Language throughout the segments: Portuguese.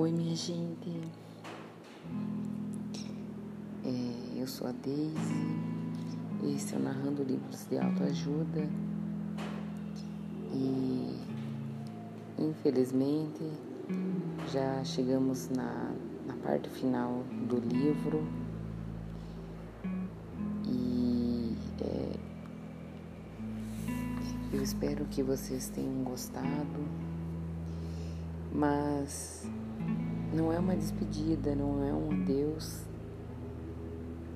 Oi, minha gente. É, eu sou a Daisy. Esse é o Narrando Livros de Autoajuda. E infelizmente já chegamos na, na parte final do livro. E é, eu espero que vocês tenham gostado. Mas não é uma despedida, não é um adeus,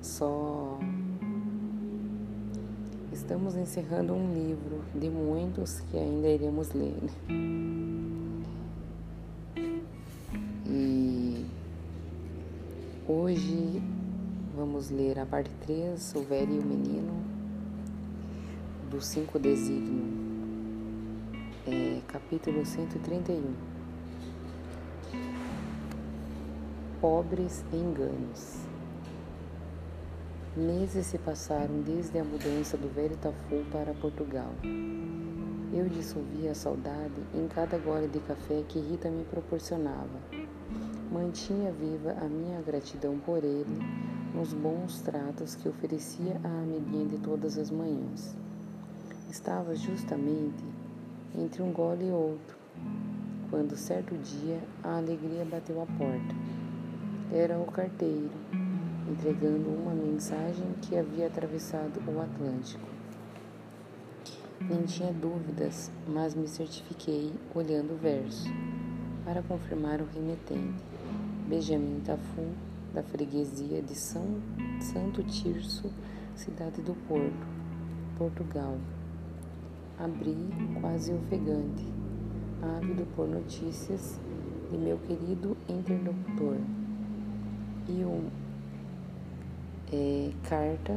só estamos encerrando um livro de muitos que ainda iremos ler. E hoje vamos ler a parte 3, O Velho e o Menino, do Cinco Desígnio, é, capítulo 131. Pobres enganos. Meses se passaram desde a mudança do velho Tafu para Portugal. Eu dissolvia a saudade em cada gole de café que Rita me proporcionava. Mantinha viva a minha gratidão por ele nos bons tratos que oferecia à Amelinha de todas as manhãs. Estava justamente entre um gole e outro, quando certo dia a alegria bateu à porta. Era o carteiro, entregando uma mensagem que havia atravessado o Atlântico. Nem tinha dúvidas, mas me certifiquei olhando o verso, para confirmar o remetente. Benjamin Tafu, da freguesia de São Santo Tirso, cidade do Porto, Portugal. Abri quase ofegante, ávido por notícias de meu querido interlocutor um é, carta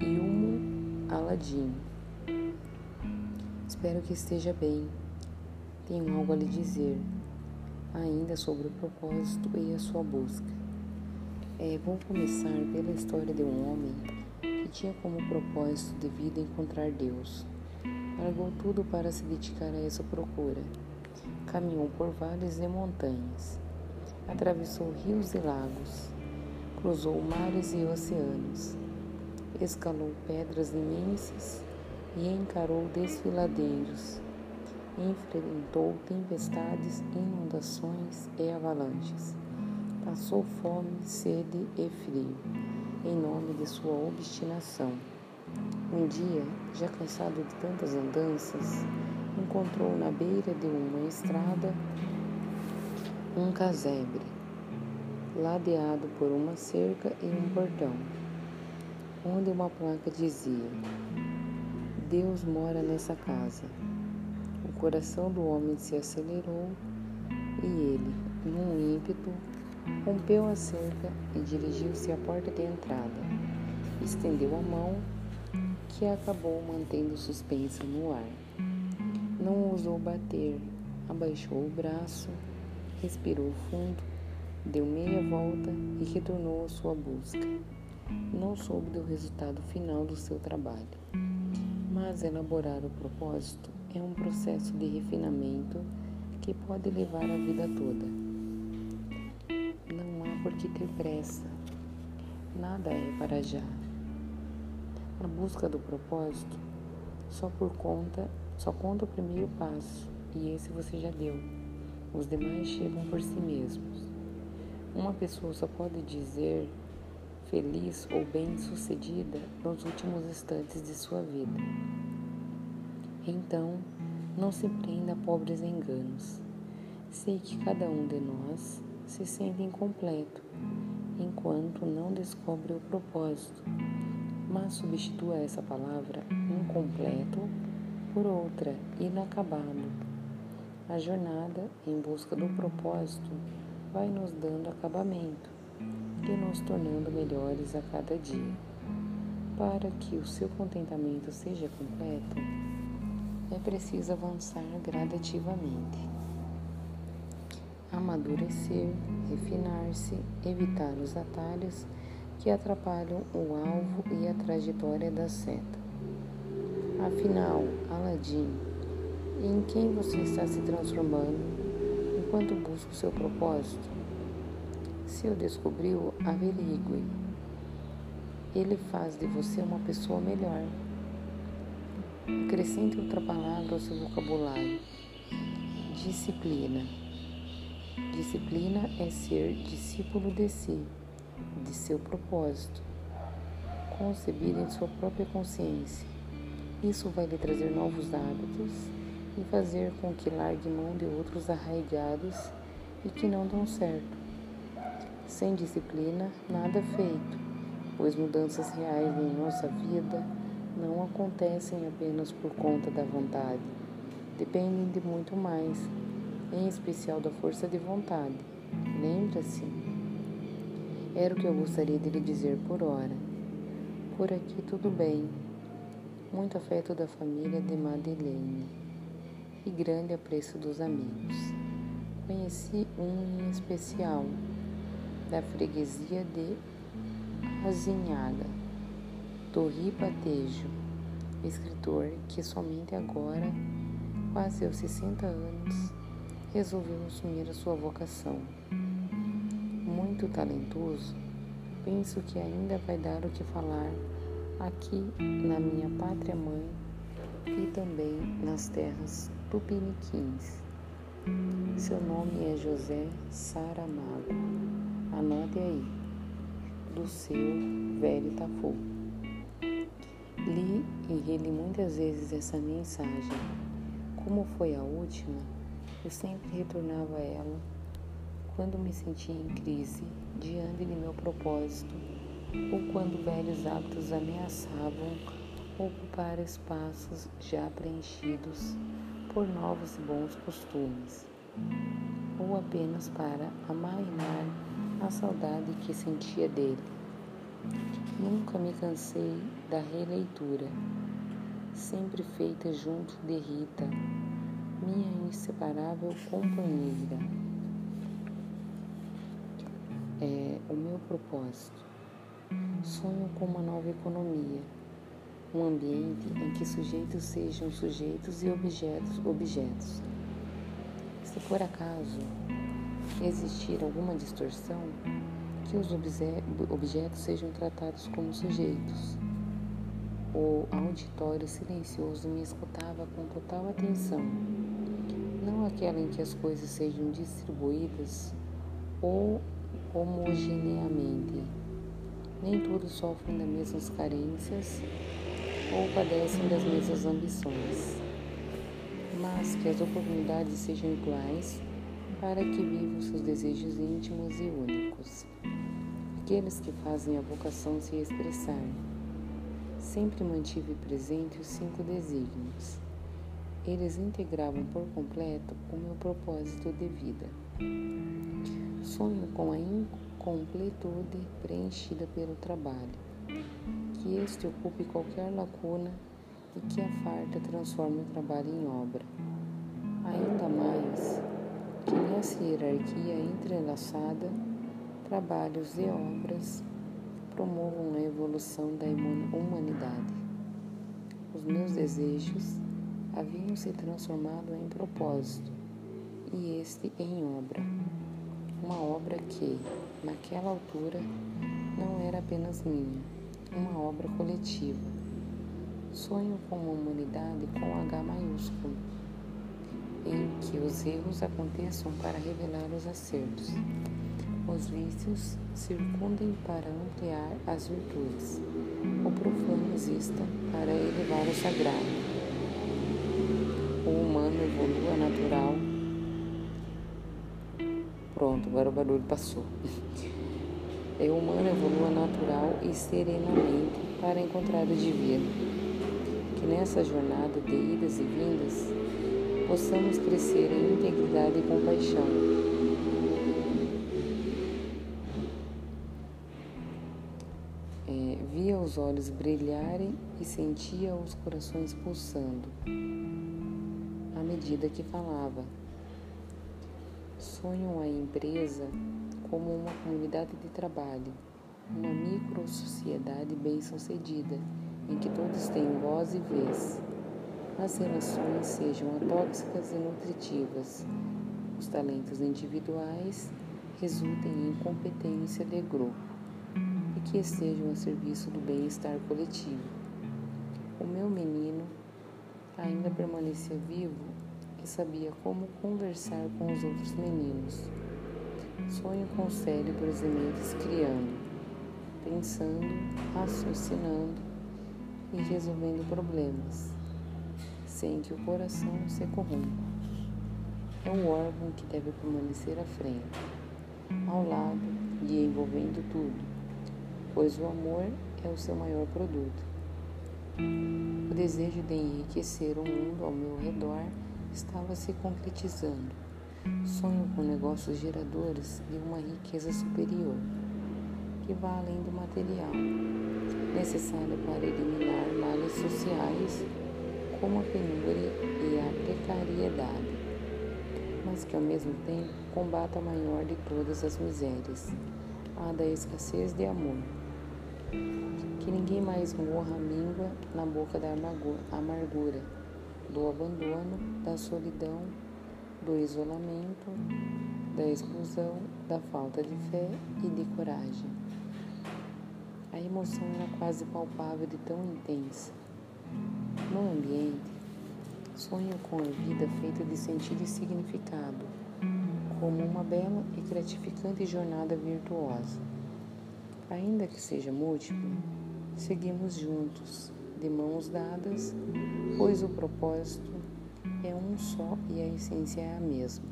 um Aladim. Espero que esteja bem. Tenho algo a lhe dizer, ainda sobre o propósito e a sua busca. É, vou começar pela história de um homem que tinha como propósito de vida encontrar Deus. Largou tudo para se dedicar a essa procura. Caminhou por vales e montanhas atravessou rios e lagos, cruzou mares e oceanos, escalou pedras imensas e encarou desfiladeiros, enfrentou tempestades, inundações e avalanches. Passou fome, sede e frio, em nome de sua obstinação. Um dia, já cansado de tantas andanças, encontrou na beira de uma estrada um casebre, ladeado por uma cerca e um portão, onde uma placa dizia: Deus mora nessa casa. O coração do homem se acelerou e ele, num ímpeto, rompeu a cerca e dirigiu-se à porta de entrada. Estendeu a mão, que acabou mantendo suspensa no ar. Não ousou bater, abaixou o braço respirou fundo, deu meia volta e retornou à sua busca. Não soube do resultado final do seu trabalho, mas elaborar o propósito é um processo de refinamento que pode levar a vida toda. Não há por que ter pressa, nada é para já. A busca do propósito só por conta, só conta o primeiro passo, e esse você já deu. Os demais chegam por si mesmos. Uma pessoa só pode dizer feliz ou bem-sucedida nos últimos instantes de sua vida. Então, não se prenda a pobres enganos. Sei que cada um de nós se sente incompleto enquanto não descobre o propósito, mas substitua essa palavra incompleto por outra inacabado a jornada em busca do propósito vai nos dando acabamento e nos tornando melhores a cada dia. Para que o seu contentamento seja completo, é preciso avançar gradativamente. Amadurecer, refinar-se, evitar os atalhos que atrapalham o alvo e a trajetória da seta. Afinal, Aladim em quem você está se transformando, enquanto busca o seu propósito. Se o descobriu, averigue. Ele faz de você uma pessoa melhor. Acrescente outra palavra ao seu vocabulário. Disciplina. Disciplina é ser discípulo de si, de seu propósito, concebido em sua própria consciência. Isso vai lhe trazer novos hábitos e fazer com que largue mão de outros arraigados e que não dão certo. Sem disciplina, nada feito, pois mudanças reais em nossa vida não acontecem apenas por conta da vontade, dependem de muito mais, em especial da força de vontade. Lembra-se? Era o que eu gostaria de lhe dizer por hora. Por aqui tudo bem. Muito afeto da família de Madeleine e grande apreço dos amigos. Conheci um em especial, da freguesia de Azinhaga do Ribatejo, escritor que somente agora, quase aos 60 anos, resolveu assumir a sua vocação. Muito talentoso, penso que ainda vai dar o que falar aqui na minha pátria mãe e também nas terras tupiniquins. Seu nome é José Saramago. Anote aí, do seu velho Tafu. Li e reli muitas vezes essa mensagem. Como foi a última, eu sempre retornava a ela quando me sentia em crise diante de meu propósito ou quando velhos hábitos ameaçavam ocupar espaços já preenchidos por novos bons costumes, ou apenas para amainar a saudade que sentia dele. Nunca me cansei da releitura, sempre feita junto de Rita, minha inseparável companheira. É o meu propósito. Sonho com uma nova economia, um ambiente em que sujeitos sejam sujeitos e objetos objetos. Se por acaso existir alguma distorção, que os objetos sejam tratados como sujeitos. O auditório silencioso me escutava com total atenção, não aquela em que as coisas sejam distribuídas ou homogeneamente. Nem todos sofrem das mesmas carências ou padecem das mesmas ambições, mas que as oportunidades sejam iguais para que vivam seus desejos íntimos e únicos aqueles que fazem a vocação se expressar. Sempre mantive presente os cinco desígnios. Eles integravam por completo o meu propósito de vida. Sonho com a incompletude preenchida pelo trabalho, que este ocupe qualquer lacuna e que a farta transforme o trabalho em obra. Ainda mais que nessa hierarquia entrelaçada trabalhos e obras promovam a evolução da humanidade. Os meus desejos haviam se transformado em propósito e este em obra. Uma obra que, naquela altura, não era apenas minha, uma obra coletiva. Sonho com uma humanidade com H maiúsculo, em que os erros aconteçam para revelar os acertos os vícios circundem para ampliar as virtudes. O profano exista para elevar o sagrado. O humano evolua natural. Pronto, agora o barulho passou. É o humano evolua natural e serenamente para encontrar o divino. Que nessa jornada de idas e vindas possamos crescer em integridade e compaixão os olhos brilharem e sentia os corações pulsando à medida que falava. Sonham a empresa como uma comunidade de trabalho, uma micro-sociedade bem-sucedida, em que todos têm voz e vez. As relações sejam atóxicas e nutritivas, os talentos individuais resultem em competência de grupo e que estejam a serviço do bem-estar coletivo. O meu menino ainda permanecia vivo e sabia como conversar com os outros meninos. Sonho com cérebros e mentes criando, pensando, raciocinando e resolvendo problemas, sem que o coração se corrompa. É um órgão que deve permanecer à frente, ao lado e envolvendo tudo, pois o amor é o seu maior produto. O desejo de enriquecer o mundo ao meu redor estava se concretizando. Sonho com negócios geradores de uma riqueza superior, que vá além do material, necessário para eliminar males sociais como a penúria e a precariedade, mas que ao mesmo tempo combata a maior de todas as misérias, a da escassez de amor. Que ninguém mais morra míngua na boca da amargura, do abandono, da solidão, do isolamento, da exclusão, da falta de fé e de coragem. A emoção era quase palpável de tão intensa. No ambiente, sonho com a vida feita de sentido e significado, como uma bela e gratificante jornada virtuosa. Ainda que seja múltipla, seguimos juntos, de mãos dadas, pois o propósito é um só e a essência é a mesma.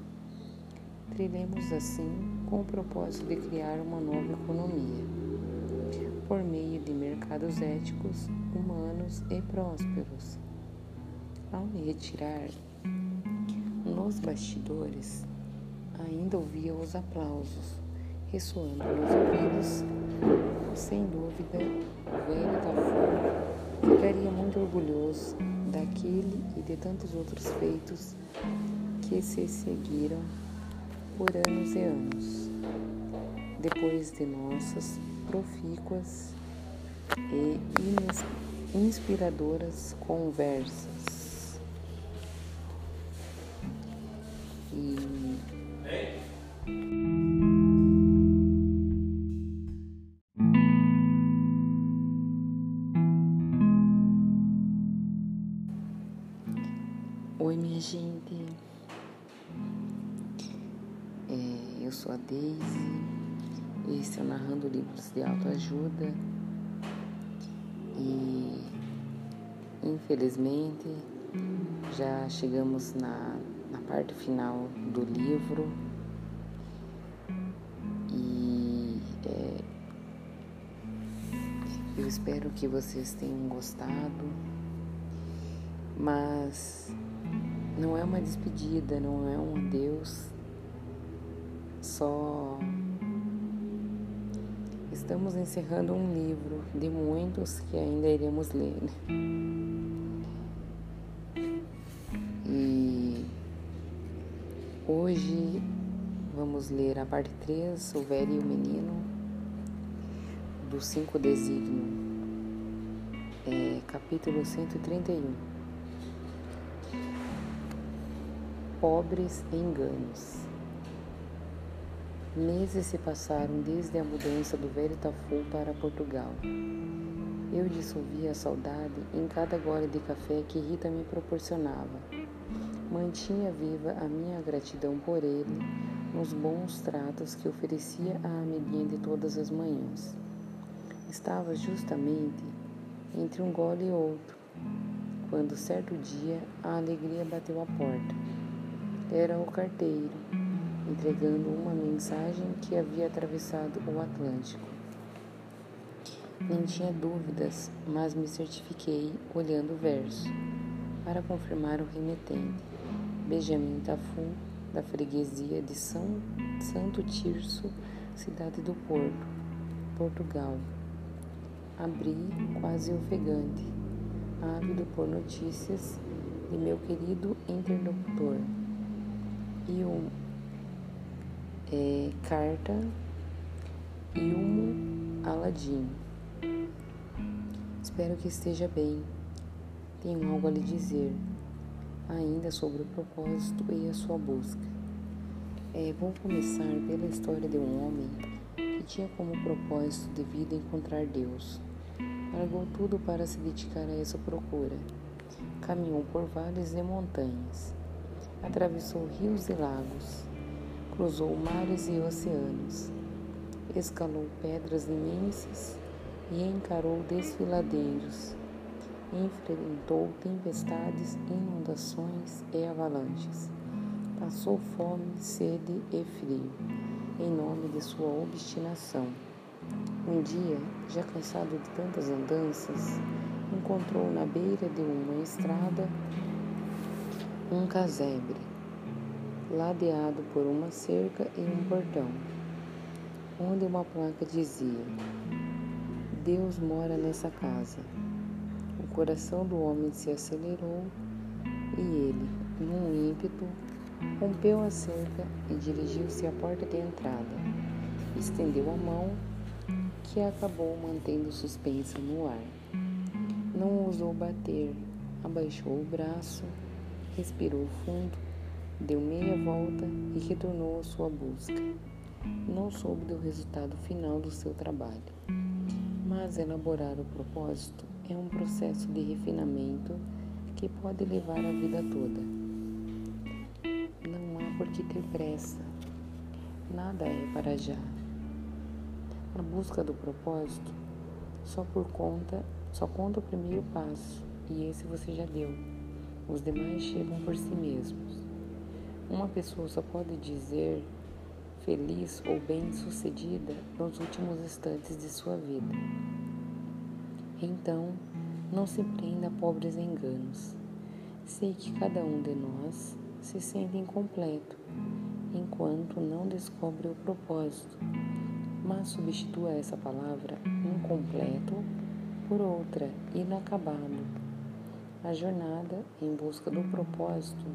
Trilhemos assim com o propósito de criar uma nova economia, por meio de mercados éticos, humanos e prósperos. Ao me retirar, nos bastidores, ainda ouvia os aplausos ressoando nos ouvidos. Sem dúvida, o velho Tafur ficaria muito orgulhoso daquele e de tantos outros feitos que se seguiram por anos e anos, depois de nossas profícuas e inspiradoras conversas. E Autoajuda. E infelizmente já chegamos na, na parte final do livro. E é, eu espero que vocês tenham gostado. Mas não é uma despedida, não é um adeus, só estamos encerrando um livro de muitos que ainda iremos ler. E hoje vamos ler a parte 3, O Velho e o Menino, do Cinco Desígnio, é, capítulo 131. pobres enganos. Meses se passaram desde a mudança do velho Tafu para Portugal. Eu dissolvia a saudade em cada gole de café que Rita me proporcionava. Mantinha viva a minha gratidão por ele nos bons tratos que oferecia à amiguinha de todas as manhãs. Estava justamente entre um gole e outro, quando certo dia a alegria bateu à porta. Era o carteiro, entregando uma mensagem que havia atravessado o Atlântico. Nem tinha dúvidas, mas me certifiquei olhando o verso, para confirmar o remetente. Benjamin Tafu, da freguesia de São Santo Tirso, cidade do Porto, Portugal. Abri quase ofegante, ávido por notícias de meu querido interlocutor e um é, carta um Aladim. Espero que esteja bem. Tenho algo a lhe dizer, ainda sobre o propósito e a sua busca. É, vou começar pela história de um homem que tinha como propósito de vida encontrar Deus. Largou tudo para se dedicar a essa procura. Caminhou por vales e montanhas, atravessou rios e lagos, cruzou mares e oceanos, escalou pedras imensas e encarou desfiladeiros. Enfrentou tempestades, inundações e avalanches Passou fome, sede e frio, em nome de sua obstinação. Um dia, já cansado de tantas andanças, encontrou na beira de uma estrada um casebre, ladeado por uma cerca e um portão, onde uma placa dizia: Deus mora nessa casa. O coração do homem se acelerou e ele, num ímpeto, Rompeu a cerca e dirigiu-se à porta de entrada. Estendeu a mão, que acabou mantendo suspensa no ar. Não ousou bater, abaixou o braço, respirou fundo, deu meia volta e retornou à sua busca. Não soube do resultado final do seu trabalho, mas elaborar o propósito é um processo de refinamento que pode levar a vida toda por que ter pressa. Nada é para já. A busca do propósito só por conta, só conta o primeiro passo, e esse você já deu. Os demais chegam por si mesmos. Uma pessoa só pode dizer feliz ou bem-sucedida nos últimos instantes de sua vida. Então, não se prenda a pobres enganos. Sei que cada um de nós se sente incompleto enquanto não descobre o propósito, mas substitua essa palavra incompleto por outra inacabado. A jornada em busca do propósito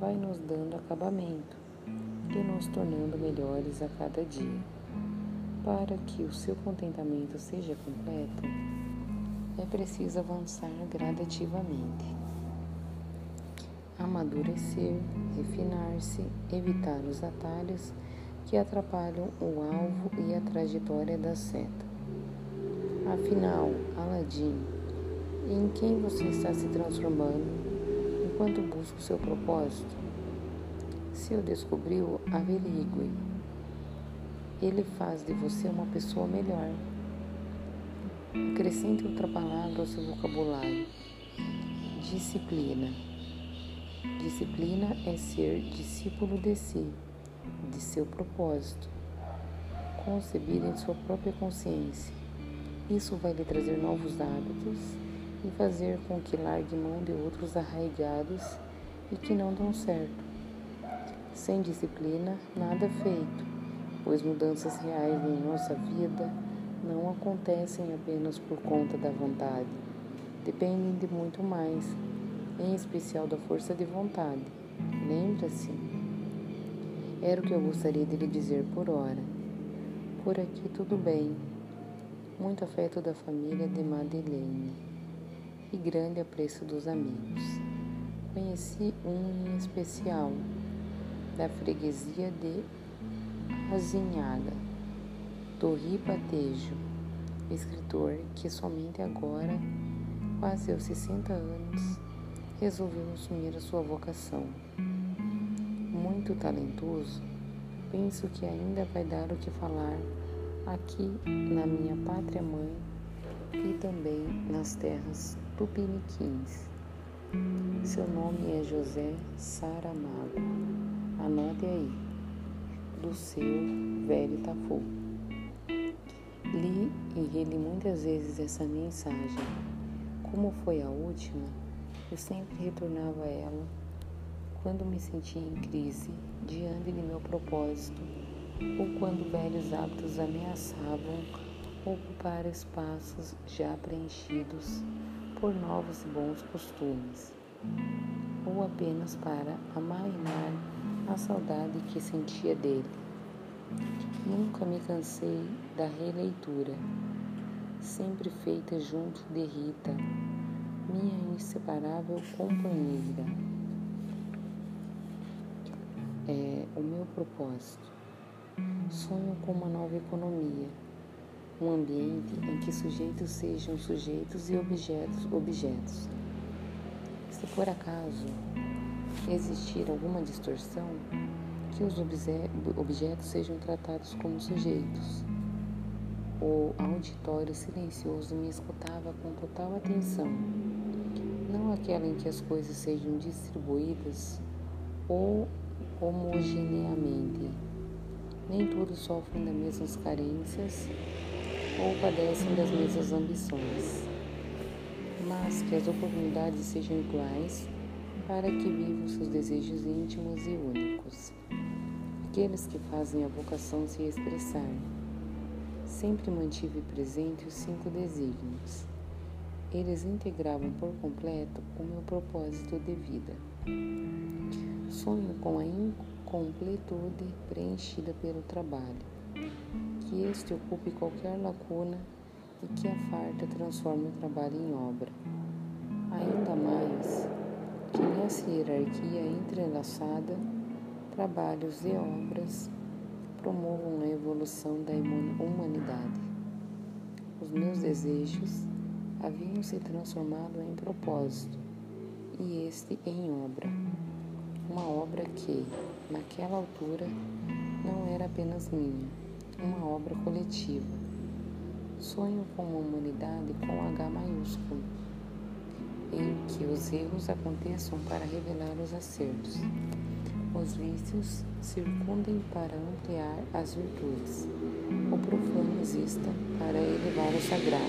vai nos dando acabamento e nos tornando melhores a cada dia. Para que o seu contentamento seja completo, é preciso avançar gradativamente amadurecer, refinar-se, evitar os atalhos que atrapalham o alvo e a trajetória da seta. Afinal, Aladim, em quem você está se transformando enquanto busca o seu propósito? Se o descobriu, averigue. Ele faz de você uma pessoa melhor. Acrescente outra palavra ao seu vocabulário: disciplina. Disciplina é ser discípulo de si, de seu propósito, concebido em sua própria consciência. Isso vai lhe trazer novos hábitos e fazer com que largue mão de outros arraigados e que não dão certo. Sem disciplina, nada feito, pois mudanças reais em nossa vida não acontecem apenas por conta da vontade, dependem de muito mais em especial da força de vontade. Lembra-se? Era o que eu gostaria de lhe dizer por hora. Por aqui tudo bem. Muito afeto da família de Madeleine e grande apreço dos amigos. Conheci um em especial, da freguesia de Azinhaga, do Ribatejo, escritor que somente agora, quase aos 60 anos, resolveu assumir a sua vocação. Muito talentoso, penso que ainda vai dar o que falar aqui na minha pátria mãe e também nas terras tupiniquins. Seu nome é José Saramago. Anote aí, do seu velho Tafu. Li e reli muitas vezes essa mensagem. Como foi a última, eu sempre retornava a ela quando me sentia em crise diante de meu propósito ou quando velhos hábitos ameaçavam ocupar espaços já preenchidos por novos bons costumes, ou apenas para amainar a saudade que sentia dele. Nunca me cansei da releitura, sempre feita junto de Rita, minha inseparável companheira. é o meu propósito. Sonho com uma nova economia, um ambiente em que sujeitos sejam sujeitos e objetos objetos. Se por acaso existir alguma distorção, que os objetos sejam tratados como sujeitos. O auditório silencioso me escutava com total atenção, não aquela em que as coisas sejam distribuídas ou homogeneamente. Nem todos sofrem das mesmas carências ou padecem das mesmas ambições, mas que as oportunidades sejam iguais para que vivam seus desejos íntimos e únicos aqueles que fazem a vocação se expressar. Sempre mantive presente os cinco desígnios. Eles integravam por completo o meu propósito de vida. Sonho com a incompletude preenchida pelo trabalho, que este ocupe qualquer lacuna e que a farta transforme o trabalho em obra. Ainda mais que nessa hierarquia entrelaçada trabalhos e obras promovam a evolução da humanidade. Os meus desejos haviam se transformado em propósito e este em obra. Uma obra que, naquela altura, não era apenas minha, uma obra coletiva. Sonho com uma humanidade com H maiúsculo, em que os erros aconteçam para revelar os acertos os vícios circundem para ampliar as virtudes. O profano exista para elevar o sagrado.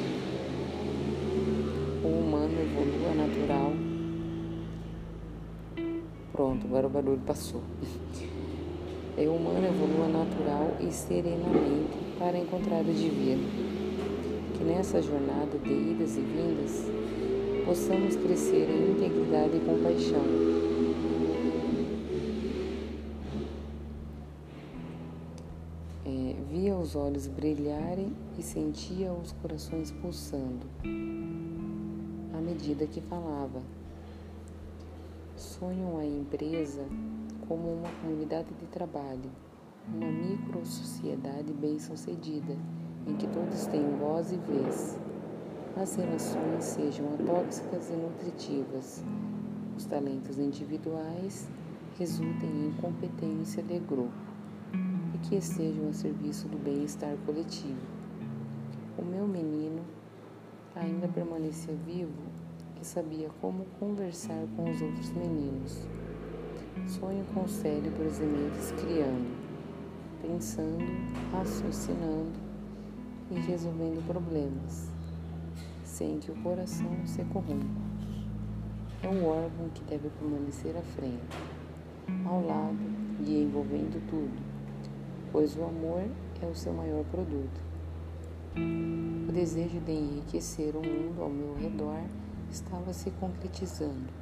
O humano evolua natural. Pronto, agora o barulho passou. É o humano evolua natural e serenamente para encontrar o divino. Que nessa jornada de idas e vindas possamos crescer em integridade e compaixão via os olhos brilharem e sentia os corações pulsando à medida que falava. Sonho a empresa como uma comunidade de trabalho, uma micro-sociedade bem-sucedida, em que todos têm voz e vez. As relações sejam atóxicas e nutritivas. Os talentos individuais resultem em competência de grupo que estejam a serviço do bem-estar coletivo. O meu menino ainda permanecia vivo e sabia como conversar com os outros meninos. Sonho com cérebros e mentes criando, pensando, raciocinando e resolvendo problemas, sem que o coração se corrompa. É o órgão que deve permanecer à frente, ao lado e envolvendo tudo pois o amor é o seu maior produto. O desejo de enriquecer o mundo ao meu redor estava se concretizando.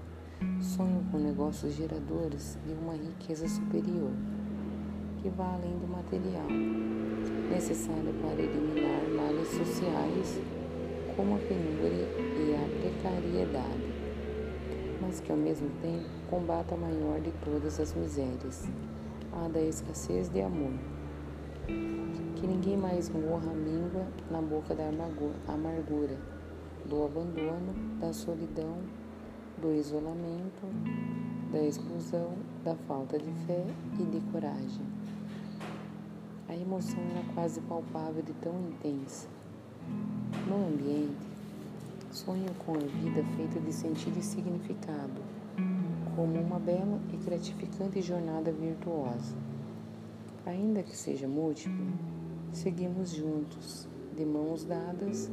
Sonho com negócios geradores de uma riqueza superior, que vá além do material, necessário para eliminar males sociais como a penúria e a precariedade, mas que ao mesmo tempo combata a maior de todas as misérias, a da escassez de amor. Que ninguém mais morra míngua na boca da amargura, do abandono, da solidão, do isolamento, da exclusão, da falta de fé e de coragem. A emoção era quase palpável de tão intensa. No ambiente, sonho com a vida feita de sentido e significado, como uma bela e gratificante jornada virtuosa. Ainda que seja múltipla, seguimos juntos, de mãos dadas,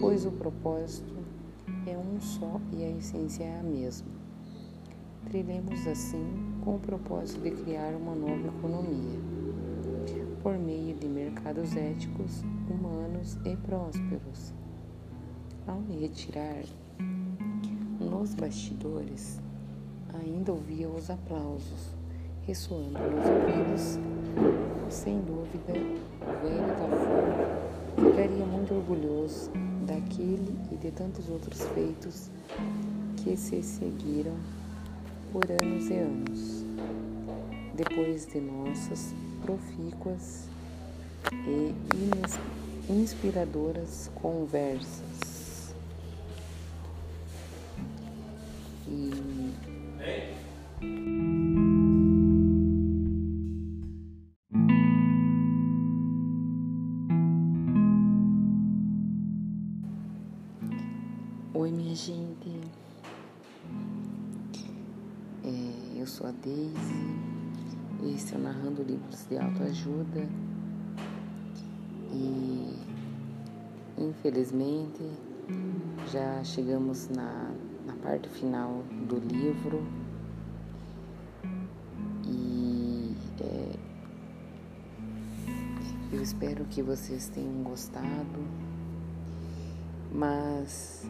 pois o propósito é um só e a essência é a mesma. Trilhemos assim com o propósito de criar uma nova economia, por meio de mercados éticos, humanos e prósperos. Ao me retirar, nos bastidores, ainda ouvia os aplausos ressoando nos ouvidos sem dúvida, o velho Tafur ficaria muito orgulhoso daquele e de tantos outros feitos que se seguiram por anos e anos. depois de nossas profícuas e inspiradoras conversas. E livros de autoajuda. E infelizmente já chegamos na, na parte final do livro. E é, eu espero que vocês tenham gostado, mas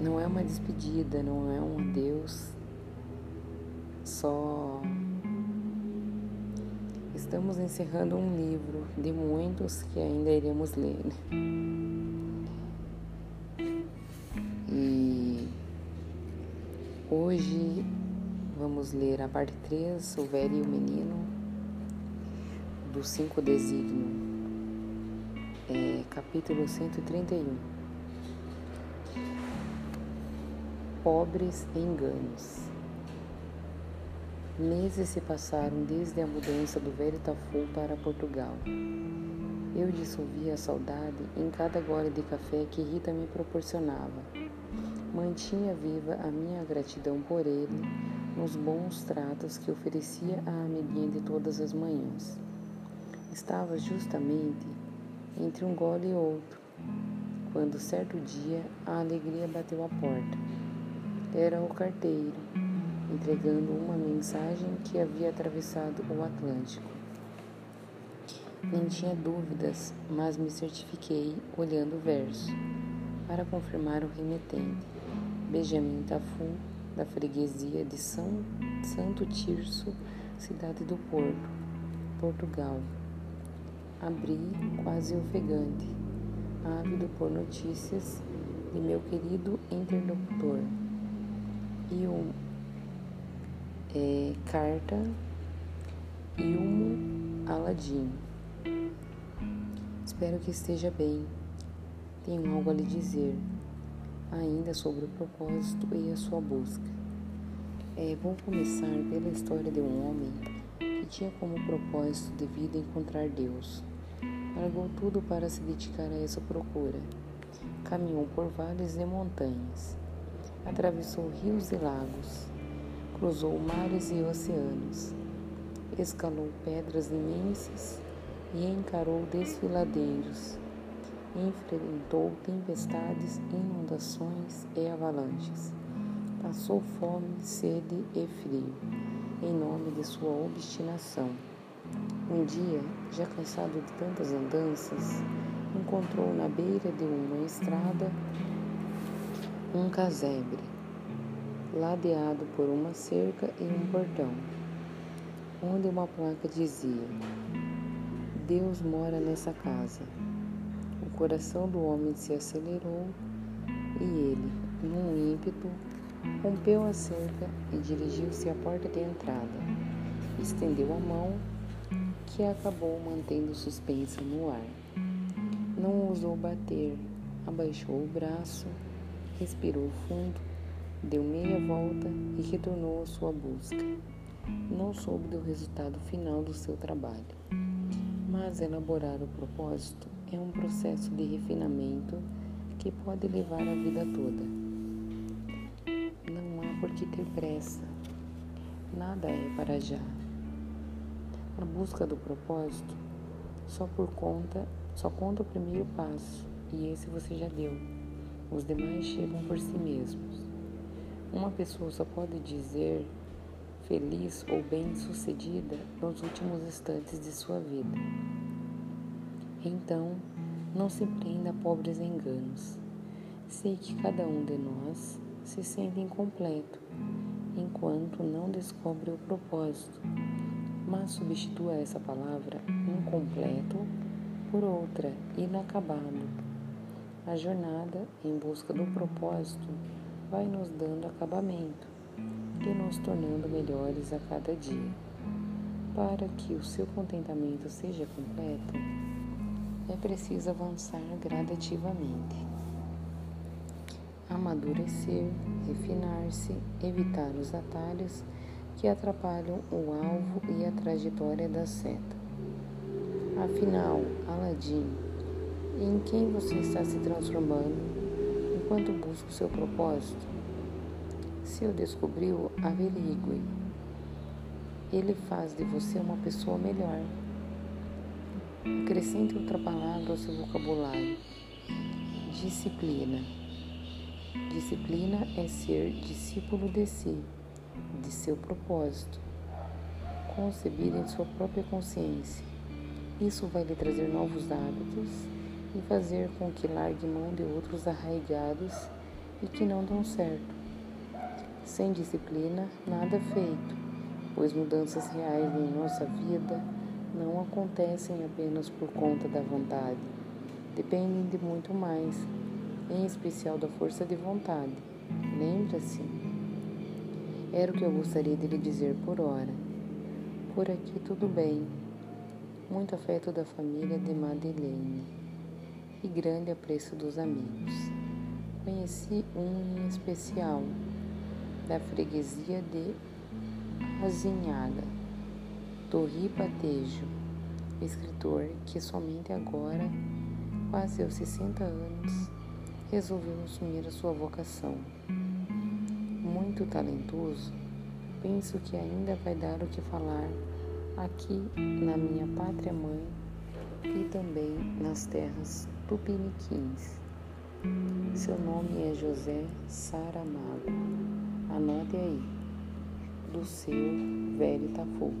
não é uma despedida, não é um adeus, só estamos encerrando um livro de muitos que ainda iremos ler. E hoje vamos ler a parte 3, O Velho e o Menino, do Cinco Desígnio, é, capítulo 131. pobres enganos. Meses se passaram desde a mudança do velho para Portugal. Eu dissolvia a saudade em cada gole de café que Rita me proporcionava. Mantinha viva a minha gratidão por ele nos bons tratos que oferecia à amiguinha de todas as manhãs. Estava justamente entre um gole e outro, quando certo dia a alegria bateu à porta. Era o carteiro, entregando uma mensagem que havia atravessado o Atlântico. Nem tinha dúvidas, mas me certifiquei olhando o verso, para confirmar o remetente. Benjamin Tafu, da freguesia de São Santo Tirso, cidade do Porto, Portugal. Abri quase ofegante, ávido por notícias de meu querido interlocutor e um é, carta um Aladim. Espero que esteja bem. Tenho algo a lhe dizer, ainda sobre o propósito e a sua busca. É, vou começar pela história de um homem que tinha como propósito de vida encontrar Deus. Largou tudo para se dedicar a essa procura. Caminhou por vales e montanhas atravessou rios e lagos, cruzou mares e oceanos, escalou pedras imensas e encarou desfiladeiros, enfrentou tempestades, inundações e avalanches. Passou fome, sede e frio, em nome de sua obstinação. Um dia, já cansado de tantas andanças, encontrou na beira de uma estrada um casebre, ladeado por uma cerca e um portão, onde uma placa dizia: Deus mora nessa casa. O coração do homem se acelerou e ele, num ímpeto, rompeu a cerca e dirigiu-se à porta de entrada. Estendeu a mão, que acabou mantendo suspensa no ar. Não ousou bater, abaixou o braço Respirou fundo, deu meia volta e retornou à sua busca. Não soube do resultado final do seu trabalho, mas elaborar o propósito é um processo de refinamento que pode levar a vida toda. Não há por que ter pressa, nada é para já. A busca do propósito só por conta, só conta o primeiro passo, e esse você já deu. Os demais chegam por si mesmos. Uma pessoa só pode dizer feliz ou bem-sucedida nos últimos instantes de sua vida. Então, não se prenda a pobres enganos. Sei que cada um de nós se sente incompleto enquanto não descobre o propósito, mas substitua essa palavra incompleto por outra inacabado a jornada em busca do propósito vai nos dando acabamento e nos tornando melhores a cada dia. Para que o seu contentamento seja completo, é preciso avançar gradativamente. Amadurecer, refinar-se, evitar os atalhos que atrapalham o alvo e a trajetória da seta. Afinal, Aladim, em quem você está se transformando enquanto busca o seu propósito? Se o descobriu, averigue. Ele faz de você uma pessoa melhor. Acrescente outra palavra ao seu vocabulário: disciplina. Disciplina é ser discípulo de si de seu propósito, concebido em sua própria consciência. Isso vai lhe trazer novos hábitos e fazer com que largue mão de outros arraigados e que não dão certo. Sem disciplina, nada feito, pois mudanças reais em nossa vida não acontecem apenas por conta da vontade, dependem de muito mais, em especial da força de vontade. Lembre-se era o que eu gostaria de lhe dizer por hora. Por aqui tudo bem. Muito afeto da família de Madeleine e grande apreço dos amigos. Conheci um em especial, da freguesia de Azinhaga, Torri Patejo, escritor que somente agora, quase aos 60 anos, resolveu assumir a sua vocação muito talentoso, penso que ainda vai dar o que falar aqui na minha pátria mãe e também nas terras tupiniquins. Seu nome é José Saramago. Anote aí, do seu velho Tafu.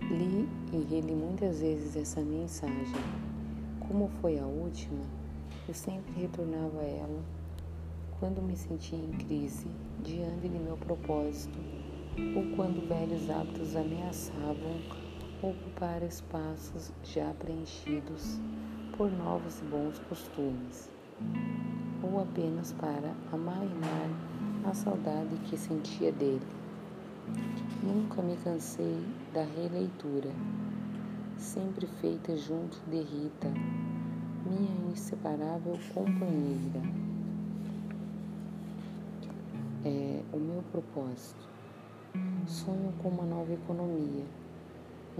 Li e reli muitas vezes essa mensagem. Como foi a última, eu sempre retornava a ela quando me sentia em crise diante de meu propósito, ou quando velhos hábitos ameaçavam ocupar espaços já preenchidos por novos bons costumes, ou apenas para amainar a saudade que sentia dele. Nunca me cansei da releitura, sempre feita junto de Rita, minha inseparável companheira é o meu propósito. Sonho com uma nova economia,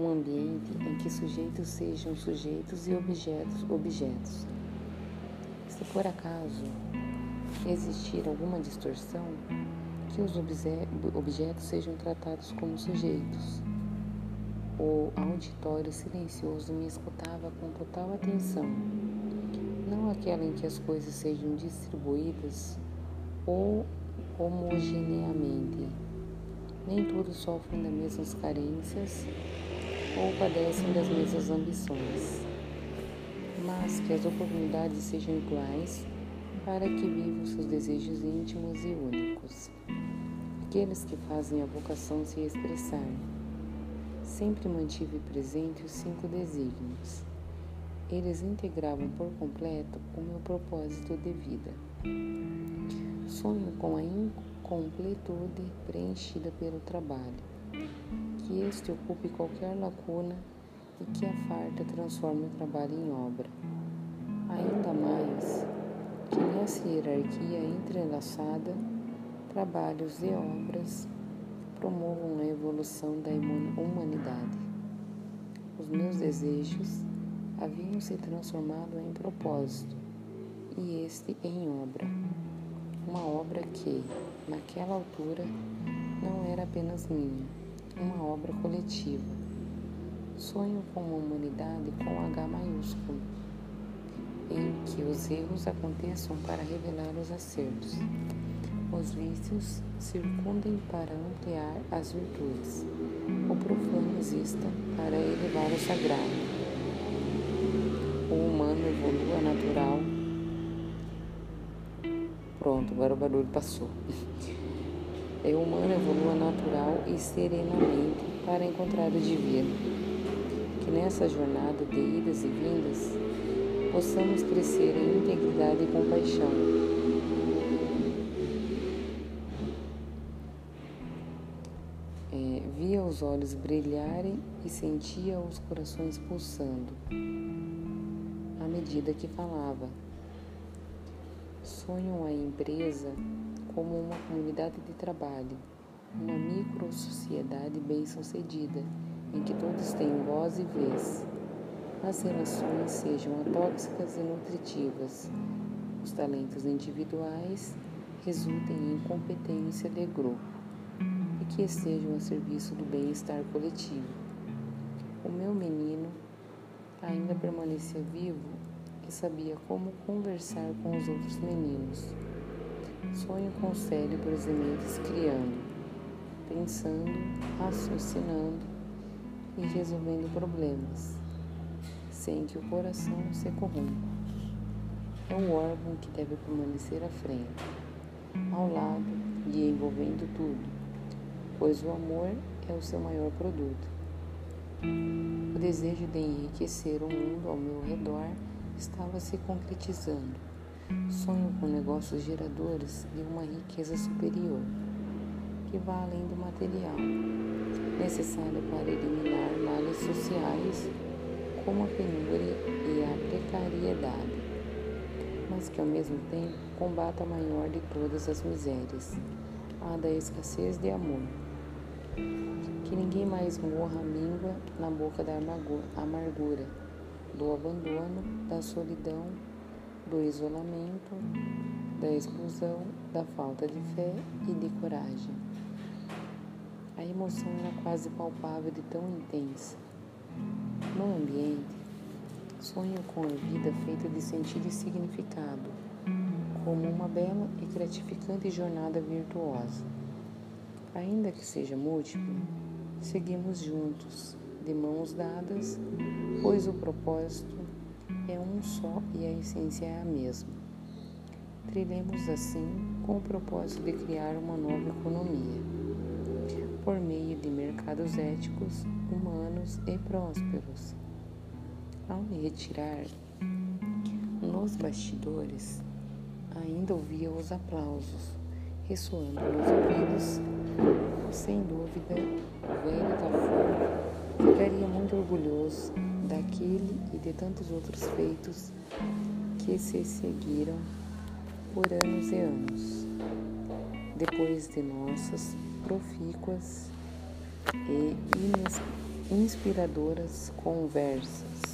um ambiente em que sujeitos sejam sujeitos e objetos objetos. Se por acaso existir alguma distorção, que os objetos sejam tratados como sujeitos. O auditório silencioso me escutava com total atenção, não aquela em que as coisas sejam distribuídas ou homogeneamente. Nem todos sofrem das mesmas carências ou padecem das mesmas ambições, mas que as oportunidades sejam iguais para que vivam seus desejos íntimos e únicos. Aqueles que fazem a vocação se expressar. Sempre mantive presente os cinco desígnios. Eles integravam por completo o meu propósito de vida. Sonho com a incompletude preenchida pelo trabalho, que este ocupe qualquer lacuna e que a farta transforme o trabalho em obra. Ainda mais que nessa hierarquia entrelaçada, trabalhos e obras promovam a evolução da humanidade. Os meus desejos haviam se transformado em propósito e este em obra uma obra que, naquela altura, não era apenas minha, uma obra coletiva. Sonho com uma humanidade com H maiúsculo, em que os erros aconteçam para revelar os acertos, os vícios circundem para ampliar as virtudes, o profano exista para elevar o sagrado. O humano evolua natural Pronto, agora o barulho passou. É humano evolua natural e serenamente para encontrar o divino. Que nessa jornada de idas e vindas possamos crescer em integridade e compaixão. É, Via os olhos brilharem e sentia os corações pulsando à medida que falava. Sonham a empresa como uma comunidade de trabalho, uma micro-sociedade bem-sucedida, em que todos têm voz e vez. As relações sejam atóxicas e nutritivas. Os talentos individuais resultem em competência de grupo e que estejam a serviço do bem-estar coletivo. O meu menino ainda permanecia vivo e sabia como conversar com os outros meninos. Sonho com o cérebro e mentes criando, pensando, raciocinando e resolvendo problemas, sem que o coração se corrompa. É o órgão que deve permanecer à frente, ao lado e envolvendo tudo, pois o amor é o seu maior produto. O desejo de enriquecer o mundo ao meu redor estava se concretizando. Sonho com negócios geradores de uma riqueza superior, que vá além do material, necessário para eliminar males sociais como a penúria e a precariedade, mas que ao mesmo tempo combata a maior de todas as misérias, a da escassez de amor. Que ninguém mais morra a língua na boca da amargura do abandono, da solidão, do isolamento, da exclusão, da falta de fé e de coragem. A emoção era quase palpável de tão intensa. No ambiente, sonho com a vida feita de sentido e significado, como uma bela e gratificante jornada virtuosa. Ainda que seja múltipla, seguimos juntos, de mãos dadas, pois o propósito é um só e a essência é a mesma. Trilhemos assim com o propósito de criar uma nova economia, por meio de mercados éticos, humanos e prósperos. Ao me retirar, nos bastidores, ainda ouvia os aplausos ressoando nos ouvidos. Sem dúvida, o velho da Ficaria muito orgulhoso daquele e de tantos outros feitos que se seguiram por anos e anos, depois de nossas profícuas e inspiradoras conversas.